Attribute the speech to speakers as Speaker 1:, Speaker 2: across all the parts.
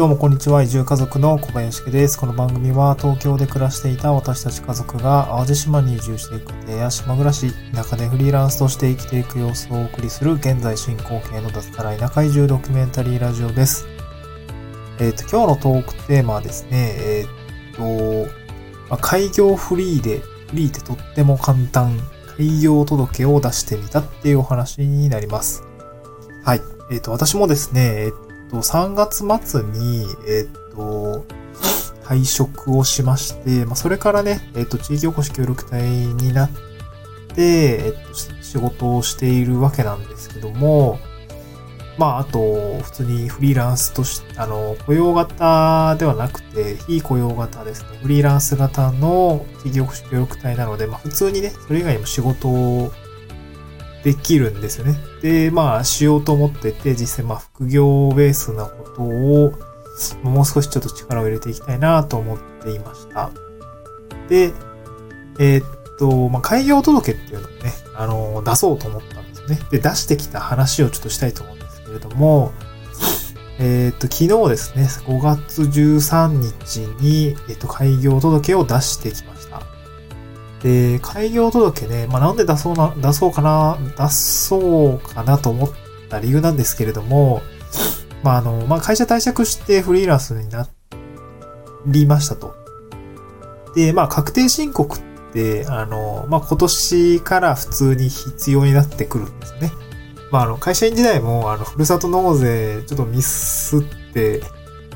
Speaker 1: どうもこんにちは。移住家族の小林家です。この番組は東京で暮らしていた私たち家族が淡路島に移住していく家や島暮らし、田舎でフリーランスとして生きていく様子をお送りする現在進行形の脱サラ田舎移住ドキュメンタリーラジオです。えっ、と、今日のトークテーマはですね、えっ、と、まあ開業フリーで、フリーってとっても簡単、開業届を出してみたっていうお話になります。はい。えっ、と、私もですね、えっ、と、3月末に、えっ、と、退職をしまして、まあ、それからね、えっ、と、地域おこし協力隊になって、えっ、と、仕事をしているわけなんですけども、まあ、あと、普通にフリーランスとして、あの、雇用型ではなくて、非雇用型ですね。フリーランス型の地域おこし協力隊なので、まあ、普通にね、それ以外にも仕事をできるんですよね。で、まあ、しようと思ってて、実際、まあ、副業ベースなことを、もう少しちょっと力を入れていきたいなと思っていました。で、えーっと、まあ、開業届っていうのをね、あの、出そうと思ったんですよね。で、出してきた話をちょっとしたいと思うんですけれども、えっと、昨日ですね、5月13日に、えっと、開業届を出してきました。で、開業届ね、まあ、なんで出そうな、出そうかな、出そうかなと思った理由なんですけれども、まあ、あの、まあ、会社退職してフリーランスになりましたと。で、まあ、確定申告って、あの、まあ、今年から普通に必要になってくるんですね。まあ、あの、会社員時代も、あの、ふるさと納税、ちょっとミスって、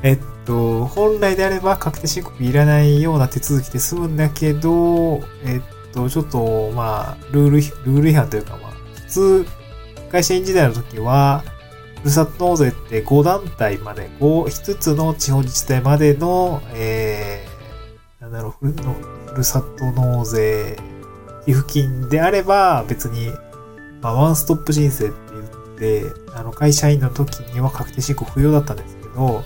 Speaker 1: えっと、本来であれば確定申告いらないような手続きで済むんだけど、えっと、ちょっと、まあ、ルール、ルール違反というか、まあ、普通、会社員時代の時は、ふるさと納税って5団体まで、5、5つの地方自治体までの、えー、なんだろう、ふるふるさと納税寄付金であれば、別に、まあ、ワンストップ申請って言って、あの、会社員の時には確定申告不要だったんですけど、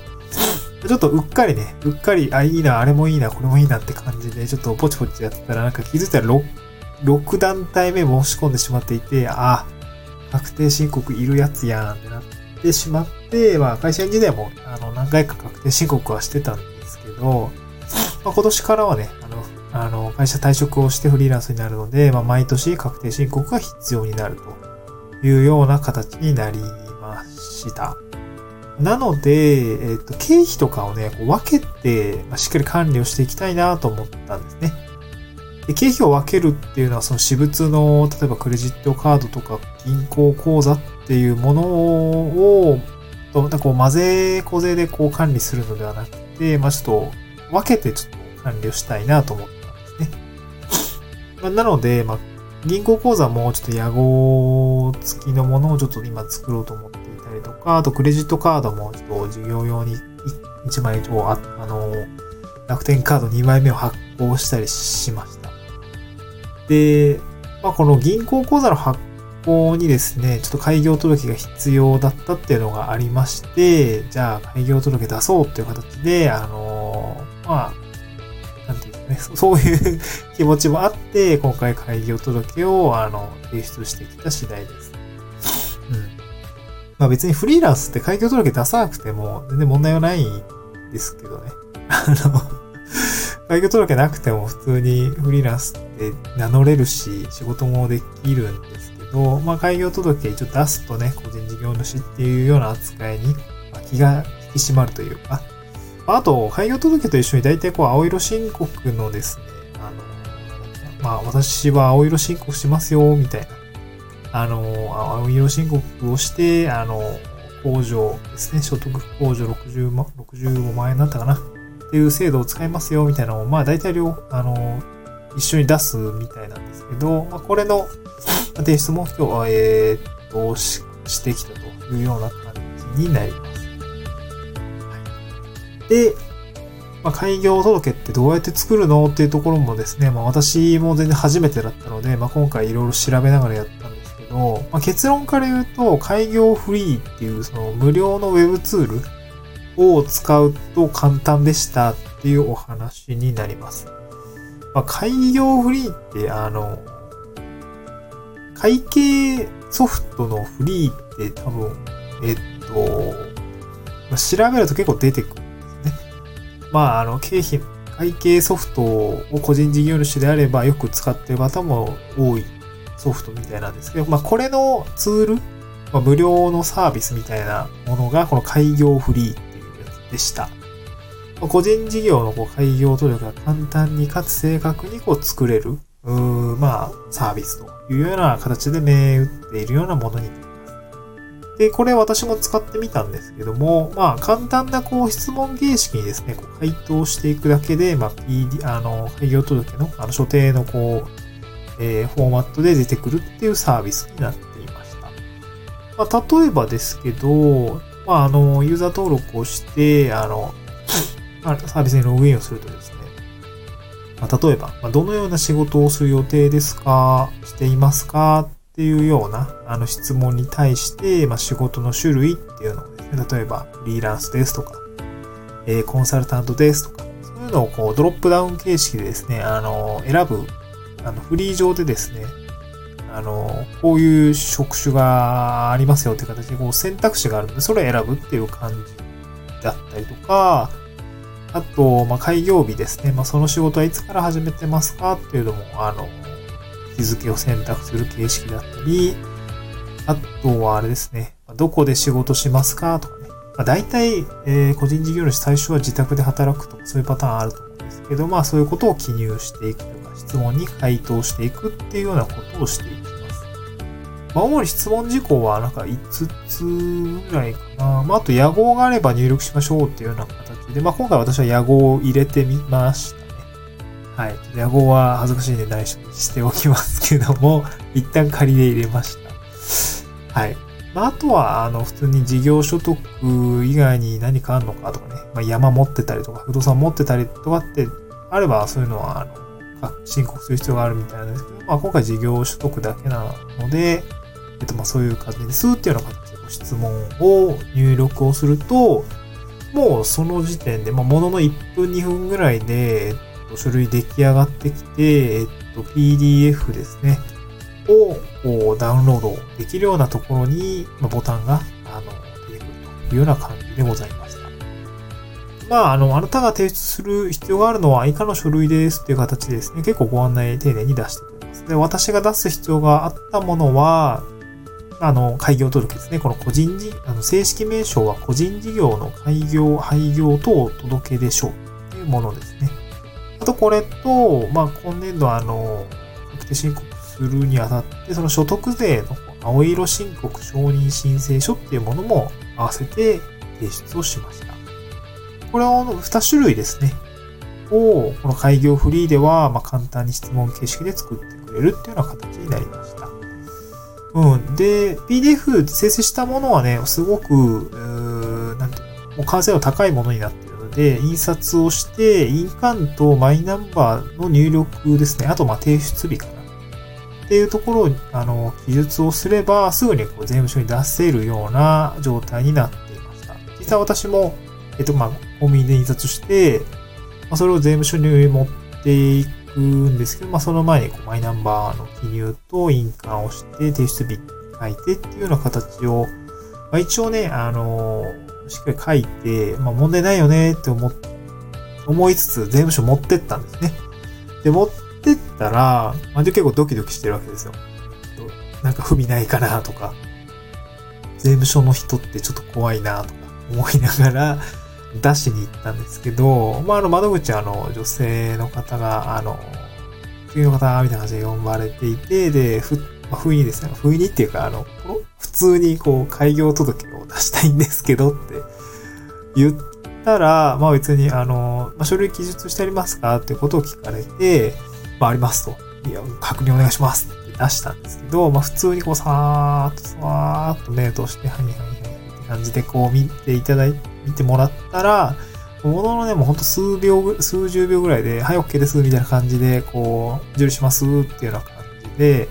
Speaker 1: ちょっとうっかりね、うっかり、あ、いいな、あれもいいな、これもいいなって感じで、ちょっとポチポチやってたら、なんか気づいたら 6, 6団体目申し込んでしまっていて、あ、確定申告いるやつやんってなってしまって、まあ会社員時代も、あの、何回か確定申告はしてたんですけど、まあ今年からはね、あの、あの、会社退職をしてフリーランスになるので、まあ毎年確定申告が必要になるというような形になりました。なので、えっ、と、経費とかをね、こう分けて、ま、しっかり管理をしていきたいなと思ったんですね。で、経費を分けるっていうのは、その私物の、例えばクレジットカードとか銀行口座っていうものを、となんかこう混ぜ小勢でこう管理するのではなくて、まあちょっと分けてちょっと管理をしたいなと思ったんですね。まあ、なので、まあ銀行口座もちょっと屋号付きのものをちょっと今作ろうと思っていたりとか、あとクレジットカードもちょっと事業用に1枚をあ、あの、楽天カード2枚目を発行したりしました。で、まあ、この銀行口座の発行にですね、ちょっと開業届が必要だったっていうのがありまして、じゃあ開業届出そうっていう形で、あの、まあ、なんていうんですかね、そ ういう気持ちもあって、今回開業届を、あの、提出してきた次第です。まあ別にフリーランスって開業届出さなくても全然問題はないんですけどね。あの、開業届なくても普通にフリーランスって名乗れるし、仕事もできるんですけど、まあ開業届一応出すとね、個人事業主っていうような扱いに気が引き締まるというか、あと、開業届と一緒に大体こう青色申告のですね、あの、まあ私は青色申告しますよ、みたいな。あの、青色申告をして、あの、控除ですね、所得控除60万、65万円だったかな。っていう制度を使いますよ、みたいなのを、まあ大体両、あの、一緒に出すみたいなんですけど、まあこれの提出も今日、えーっと、ししてきたというような感じになります。はい、で、まあ、開業届ってどうやって作るの？っていうところもですね、まあ私も全然初めてだったので、まあ今回いろいろ調べながらやったんでど、まあ結論から言うと、開業フリーっていうその無料のウェブツールを使うと簡単でしたっていうお話になります。まあ、開業フリーって、あの、会計ソフトのフリーって多分、えっと、まあ調べると結構出てくるんですねまあ、あの、経費、会計ソフトを個人事業主であればよく使ってる方も多いソフトみたいなんですけど、まあ、これのツール、まあ、無料のサービスみたいなものが、この開業フリーっていうやつでした。ま個人事業のこう開業努力が簡単にかつ正確にこう作れる、うまあ、サービスというような形で銘打っているようなものになります。で、これ私も使ってみたんですけども、まあ、簡単なこう質問形式にですね、こう回答していくだけで、まあ、PD、あの、開業届の、あの、所定のこう、えー、フォーマットで出てくるっていうサービスになっていました。まあ、例えばですけど、まあ、あの、ユーザー登録をして、あの、サービスにログインをするとですね、まあ、例えば、ま、どのような仕事をする予定ですか？していますか？っていうようなあの質問に対して、まあ、仕事の種類っていうのをですね、例えばフリーランスですとか、えー、コンサルタントですとか、そういうのをこうドロップダウン形式でですね、あの、選ぶ、あの、フリー上でですね、あの、こういう職種がありますよっていう形でこう選択肢があるので、それを選ぶっていう感じだったりとか、あと、まあ、開業日ですね。まあ、その仕事はいつから始めてますかっていうのも、あの、日付を選択する形式だったり、あとはあれですね。どこで仕事しますかとかね。まあ、大体、えー、個人事業主最初は自宅で働くとかそういうパターンあるとけど、まあそういうことを記入していくとか、質問に回答していくっていうようなことをしていきます。まあ主に質問事項はなんか5つぐらいかな。まああと野号があれば入力しましょうっていうような形で、まあ、今回私は野号を入れてみましたね。はい。野号は恥ずかしいんで内緒にしておきますけども、一旦仮で入れました。はい。まあ、あとは、あの、普通に事業所得以外に何かあるのかとかね、まあ、山持ってたりとか、不動産持ってたりとかってあれば、そういうのは、あの、申告する必要があるみたいなんですけど、まあ、今回事業所得だけなので、えっと、まあ、そういう感じですっていうような形で質問を入力をすると、もうその時点で、まあ、ものの1分2分ぐらいで、えっと、書類出来上がってきて、えっと、PDF ですね、をダウンロードできるようなところに、ボタンが、あの、出てくるというような感じでございました。まあ、あの、あなたが提出する必要があるのは以下の書類ですっていう形でですね、結構ご案内丁寧に出してくれます。で、私が出す必要があったものは、あの、開業届ですね。この個人事、あの、正式名称は個人事業の開業、廃業等届けしょうというものですね。あと、これと、まあ、今年度あの、確定申告するにあたって、その所得税の青色申告承認申請書っていうものも合わせて提出をしました。これは2種類ですね。を、この開業フリーでは、ま、簡単に質問形式で作ってくれるっていうような形になりました。うん。で、PDF 生成したものはね、すごく、うなんていうの、もう完成度高いものになっているので、印刷をして、印鑑とマイナンバーの入力ですね。あと、ま、提出日かな。っていうところを、あの、記述をすれば、すぐにこう税務署に出せるような状態になっていました。実際私も、えっと、まあ、コンビニで印刷して、まあ、それを税務署に持っていくんですけど、まあ、その前にこうマイナンバーの記入と印鑑をして提出日書いてっていうような形を、まあ、一応ね、あの、しっかり書いて、まあ、問題ないよねって思、思いつつ税務署持ってったんですね。で、持ってってったら、まあ、結構ドキドキしてるわけですよ。なんか不備ないかなとか、税務署の人ってちょっと怖いなとか思いながら、出しに行ったんですけど、まあ、あの、窓口あの、女性の方が、あの、次の方、みたいな感じで呼ばれていて、で、ふ、まあ、不意にですね、不意にっていうか、あの、普通にこう、開業届を出したいんですけどって言ったら、まあ別に、あの、まあ、書類記述してありますかってことを聞かれて、まあありますと。いや、確認お願いしますって出したんですけど、まあ普通にこう、さーっと、さーっと目を通して、はいはいはいって感じでこう見ていただいて、見てもらったら、もののね、もうほんと数秒、数十秒ぐらいで、はい、OK です、みたいな感じで、こう、受理しますっていうような感じで、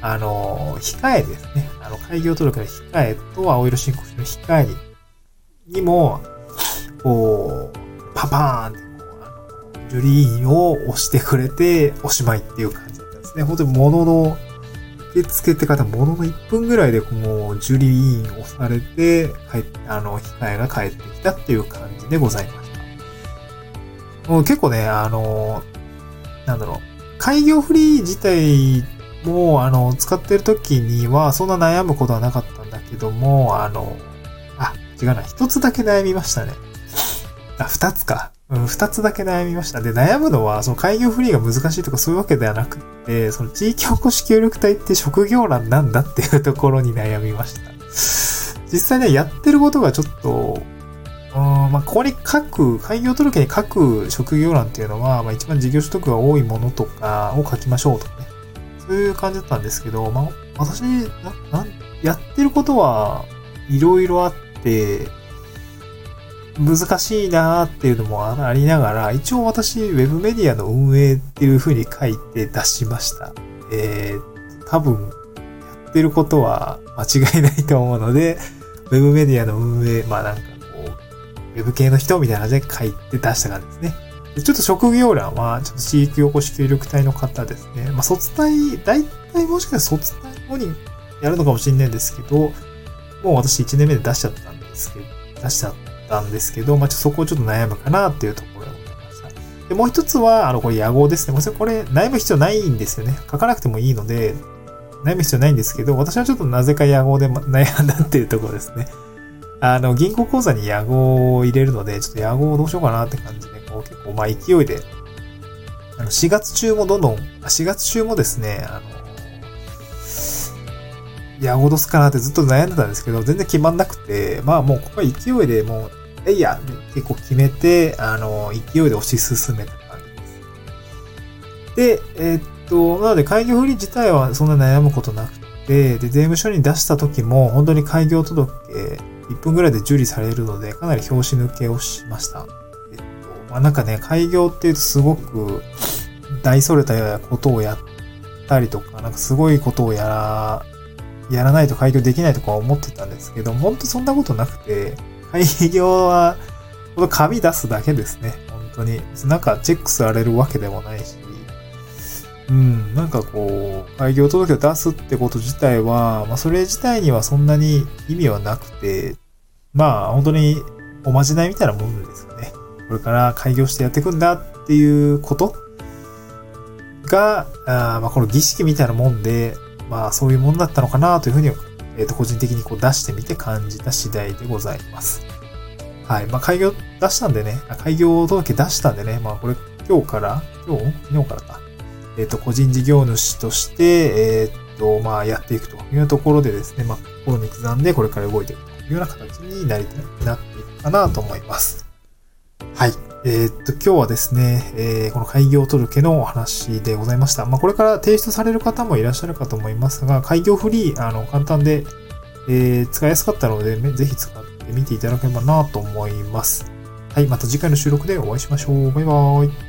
Speaker 1: あの、控えですね。あの、開業届の控えと青色申告書の控え、にも、こう、パパーンって、こう、あの、受理員を押してくれて、おしまいっていう感じだったんですね。本当にものの受付って方、ものの1分ぐらいでもう受理員をされて、帰あの、控えが帰ってきたっていう感じでございました。もう結構ね、あの、なんだろう、開業フリー自体も、あの、使ってる時には、そんな悩むことはなかったんだけども、あの、あ、違うな、一つだけ悩みましたね。あ、二つか。うん、二つだけ悩みました。で、悩むのは、その開業フリーが難しいとかそういうわけではなくて、その地域おこし協力隊って職業欄なんだっていうところに悩みました。実際ね、やってることがちょっと、うん、まあ、ここに書く、開業届に書く職業欄っていうのは、まあ、一番事業所得が多いものとかを書きましょうとかね。そういう感じだったんですけど、まあ、私、な、なん、やってることはいろいろあって、難しいなーっていうのもありながら、一応私、ウェブメディアの運営っていう風に書いて出しました。えー、多分、やってることは間違いないと思うので、ウェブメディアの運営、まあなんかこう、ウェブ系の人みたいな感じで書いて出した感じですね。でちょっと職業欄は、ちょっと地域おこし協力隊の方ですね。まあ卒隊、大体もしかしたら卒隊後にやるのかもしれないんですけど、もう私1年目で出しちゃったんですけど、出しちゃったんですけど、まあ、ちょっとそこをちょっと悩むかなっていうところでました。で、もう一つは、あの、これ野号ですね。これ悩む必要ないんですよね。書かなくてもいいので、悩む必要ないんですけど、私はちょっとなぜか野号で悩んだっていうところですね。あの、銀行口座に野号を入れるので、ちょっと野号をどうしようかなって感じで、こう結構まあ勢いで、あの、4月中もどんどん、4月中もですね、あの、いや、戻すかなってずっと悩んでたんですけど、全然決まんなくて、まあもうここは勢いでもう、えいや結構決めて、あの、勢いで推し進めた感じです。で、えー、っと、なので開業不利自体はそんな悩むことなくて、で、税務署に出した時も、本当に開業届、1分ぐらいで受理されるので、かなり表紙抜けをしました。えっと、まあなんかね、開業っていうとすごく大それたことをやったりとか、なんかすごいことをやら、やらないと開業できないとか思ってたんですけど、本当そんなことなくて、開業は、この紙出すだけですね。本当に。なんかチェックされるわけでもないし、うん、なんかこう、開業届を出すってこと自体は、まあそれ自体にはそんなに意味はなくて、まあ本当におまじないみたいなもんですよね。これから開業してやっていくんだっていうことが、あまあこの儀式みたいなもんで、まあそういうもんだったのかなというふうに、えっ、ー、と個人的にこう出してみて感じた次第でございます。はい。まあ開業出したんでね、開業届出したんでね、まあこれ今日から、今日？昨日からか。えっ、ー、と、個人事業主として、えっ、ー、と、まあやっていくというところでですね、まあ心に刻んでこれから動いていくというような形になりたいなっていくかなと思います。はい。えー、っと、今日はですね、えー、この開業届のお話でございました。まあ、これから提出される方もいらっしゃるかと思いますが、開業フリー、あの、簡単で、えー、使いやすかったので、ぜひ使ってみていただければなと思います。はい、また次回の収録でお会いしましょう。バイバーイ。